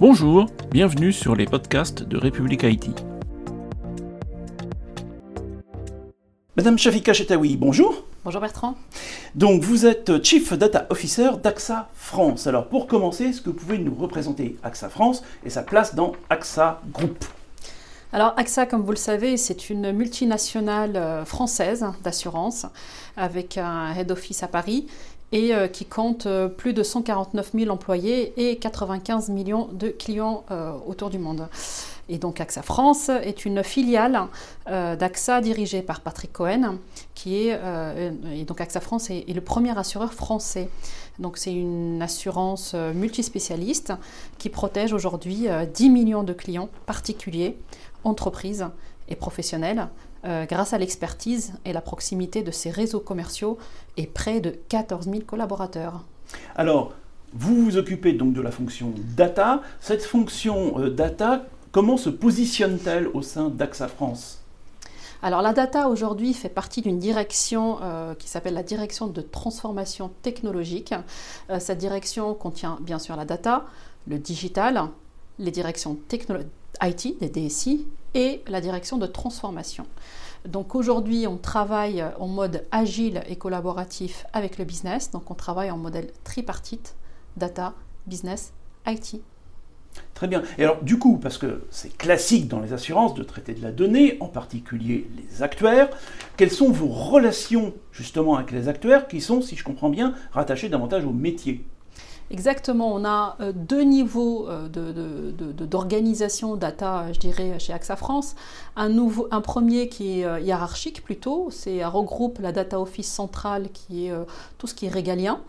Bonjour, bienvenue sur les podcasts de République Haïti. Madame Shafika Chetaoui, bonjour. Bonjour Bertrand. Donc vous êtes Chief Data Officer d'AXA France. Alors pour commencer, est-ce que vous pouvez nous représenter AXA France et sa place dans AXA Group? Alors AXA, comme vous le savez, c'est une multinationale euh, française d'assurance avec un head office à Paris et euh, qui compte euh, plus de 149 000 employés et 95 millions de clients autour du monde. Et donc AXA France est une filiale d'AXA dirigée par Patrick Cohen, qui est et donc AXA France est, le premier assureur français. Donc c'est une assurance multispécialiste qui protège aujourd'hui 10 millions de clients particuliers entreprises et professionnelles euh, grâce à l'expertise et la proximité de ces réseaux commerciaux et près de 14 000 collaborateurs. Alors, vous vous occupez donc de la fonction data. Cette fonction euh, data, comment se positionne-t-elle au sein d'AXA France alors la data aujourd'hui fait partie d'une direction euh, qui s'appelle la direction de transformation technologique. cette direction contient bien sûr la data, le digital, les directions IT, des DSI, et la direction de transformation. Donc aujourd'hui, on travaille en mode agile et collaboratif avec le business. Donc on travaille en modèle tripartite, data, business, IT. Très bien. Et alors du coup, parce que c'est classique dans les assurances de traiter de la donnée, en particulier les actuaires, quelles sont vos relations justement avec les actuaires qui sont, si je comprends bien, rattachés davantage au métier? Exactement, on a euh, deux niveaux euh, d'organisation data, je dirais, chez AXA France. Un, nouveau, un premier qui est euh, hiérarchique plutôt, c'est regroupe la data office centrale qui est tout ce qui est régalien,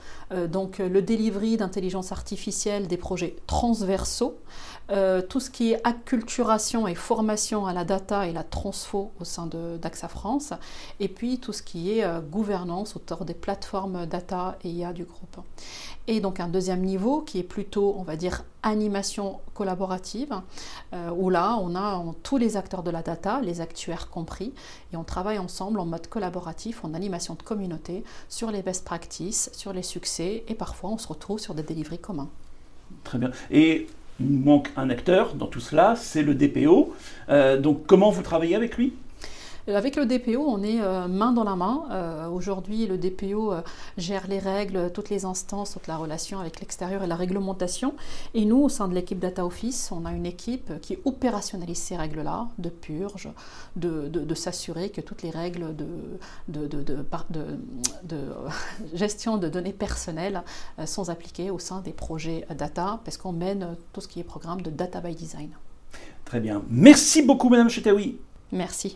donc le delivery d'intelligence artificielle des projets transversaux, tout ce qui est acculturation et formation à la data et la transfo au sein d'AXA France, et puis tout ce qui est gouvernance autour des plateformes data et IA du groupe. Et donc un deuxième niveau qui est plutôt, on va dire, animation collaborative, euh, où là, on a tous les acteurs de la data, les actuaires compris, et on travaille ensemble en mode collaboratif, en animation de communauté, sur les best practices, sur les succès, et parfois on se retrouve sur des délivreries communs. Très bien. Et il manque un acteur dans tout cela, c'est le DPO. Euh, donc comment vous travaillez avec lui? Avec le DPO, on est euh, main dans la main. Euh, aujourd'hui, le DPO gère les règles, toutes les instances, toute la relation avec l'extérieur et la réglementation. Et nous, au sein de l'équipe Data Office, on a une équipe qui opérationnalise ces règles-là, de purge, de, s'assurer que toutes les règles de, de, gestion de données personnelles sont appliquées au sein des projets data, parce qu'on mène tout ce qui est programme de Data by Design. Très bien. Merci beaucoup, Madame Chetaoui. Merci.